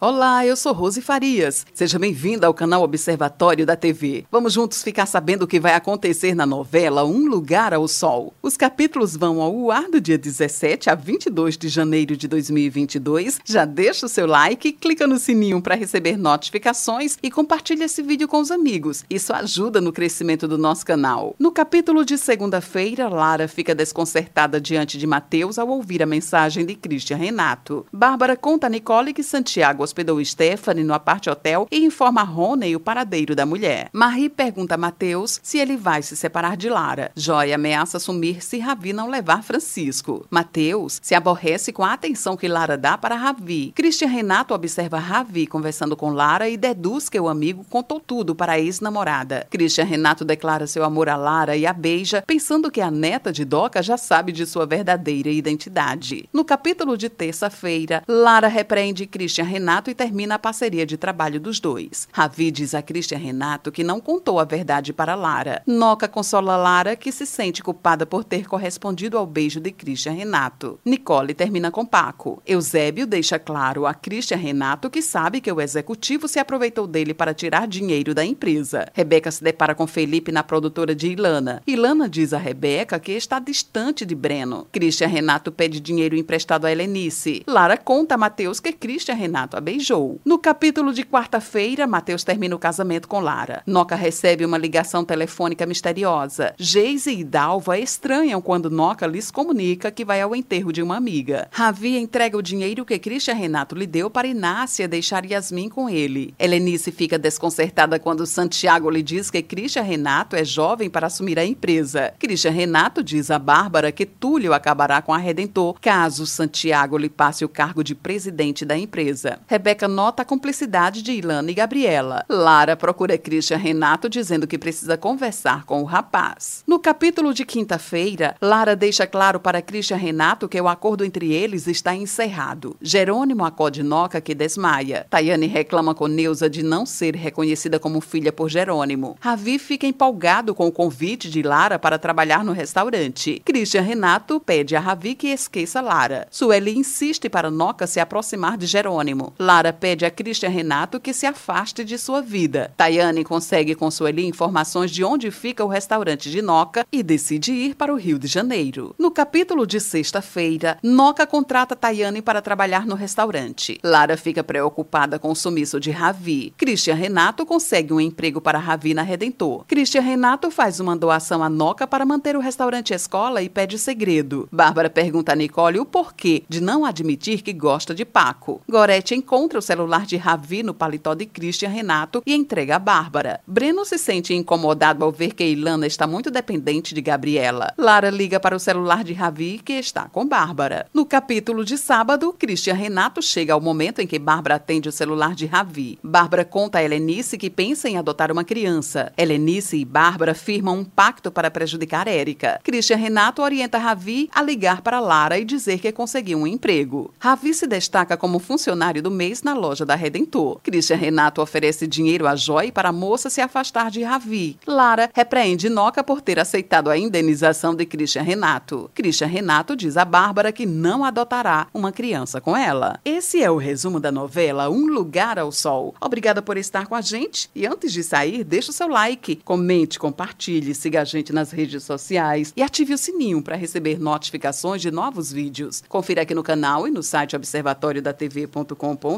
Olá, eu sou Rose Farias. Seja bem-vinda ao canal Observatório da TV. Vamos juntos ficar sabendo o que vai acontecer na novela Um Lugar ao Sol. Os capítulos vão ao ar do dia 17 a 22 de janeiro de 2022. Já deixa o seu like, clica no sininho para receber notificações e compartilha esse vídeo com os amigos. Isso ajuda no crescimento do nosso canal. No capítulo de segunda-feira, Lara fica desconcertada diante de Mateus ao ouvir a mensagem de Christian Renato. Bárbara conta a Nicole que Santiago hospedou Stephanie no aparte hotel e informa Rony o paradeiro da mulher. Marie pergunta a Mateus se ele vai se separar de Lara. Joy ameaça assumir se Ravi não levar Francisco. Mateus se aborrece com a atenção que Lara dá para Ravi. Christian Renato observa Ravi conversando com Lara e deduz que o amigo contou tudo para a ex-namorada. Christian Renato declara seu amor a Lara e a beija, pensando que a neta de Doca já sabe de sua verdadeira identidade. No capítulo de terça-feira, Lara repreende Christian Renato Renato e termina a parceria de trabalho dos dois. Ravi diz a Christian Renato que não contou a verdade para Lara. Noca consola Lara, que se sente culpada por ter correspondido ao beijo de Christian Renato. Nicole termina com Paco. Eusébio deixa claro a Christian Renato que sabe que o executivo se aproveitou dele para tirar dinheiro da empresa. Rebeca se depara com Felipe na produtora de Ilana. Ilana diz a Rebeca que está distante de Breno. Christian Renato pede dinheiro emprestado a Helenice. Lara conta a Mateus que Christian Renato beijou. No capítulo de quarta-feira, Mateus termina o casamento com Lara. Noca recebe uma ligação telefônica misteriosa. Geise e Dalva estranham quando Noca lhes comunica que vai ao enterro de uma amiga. Ravi entrega o dinheiro que Christian Renato lhe deu para Inácia deixar Yasmin com ele. Helenice fica desconcertada quando Santiago lhe diz que Christian Renato é jovem para assumir a empresa. Christian Renato diz a Bárbara que Túlio acabará com a Redentor caso Santiago lhe passe o cargo de presidente da empresa. Rebeca nota a cumplicidade de Ilana e Gabriela. Lara procura Christian Renato dizendo que precisa conversar com o rapaz. No capítulo de quinta-feira, Lara deixa claro para Christian Renato que o acordo entre eles está encerrado. Jerônimo acode Noca que desmaia. Tayane reclama com Neuza de não ser reconhecida como filha por Jerônimo. Ravi fica empolgado com o convite de Lara para trabalhar no restaurante. Christian Renato pede a Ravi que esqueça Lara. Sueli insiste para Noca se aproximar de Jerônimo. Lara pede a Christian Renato que se afaste de sua vida. Tayane consegue com Sueli informações de onde fica o restaurante de Noca e decide ir para o Rio de Janeiro. No capítulo de sexta-feira, Noca contrata Tayane para trabalhar no restaurante. Lara fica preocupada com o sumiço de Ravi. Christian Renato consegue um emprego para Ravi na Redentor. Christian Renato faz uma doação a Noca para manter o restaurante escola e pede segredo. Bárbara pergunta a Nicole o porquê de não admitir que gosta de Paco. Gorete encontra encontra o celular de Ravi no paletó de Christian Renato e entrega a Bárbara. Breno se sente incomodado ao ver que Ilana está muito dependente de Gabriela. Lara liga para o celular de Ravi, que está com Bárbara. No capítulo de sábado, Christian Renato chega ao momento em que Bárbara atende o celular de Ravi. Bárbara conta a Helenice que pensa em adotar uma criança. Helenice e Bárbara firmam um pacto para prejudicar Érica. Christian Renato orienta Ravi a ligar para Lara e dizer que conseguiu um emprego. Ravi se destaca como funcionário do mês mês na loja da Redentor. Christian Renato oferece dinheiro a Joy para a moça se afastar de Ravi. Lara repreende Noca por ter aceitado a indenização de Christian Renato. Christian Renato diz a Bárbara que não adotará uma criança com ela. Esse é o resumo da novela Um Lugar ao Sol. Obrigada por estar com a gente e antes de sair, deixe o seu like, comente, compartilhe, siga a gente nas redes sociais e ative o sininho para receber notificações de novos vídeos. Confira aqui no canal e no site observatoriodatv.com.br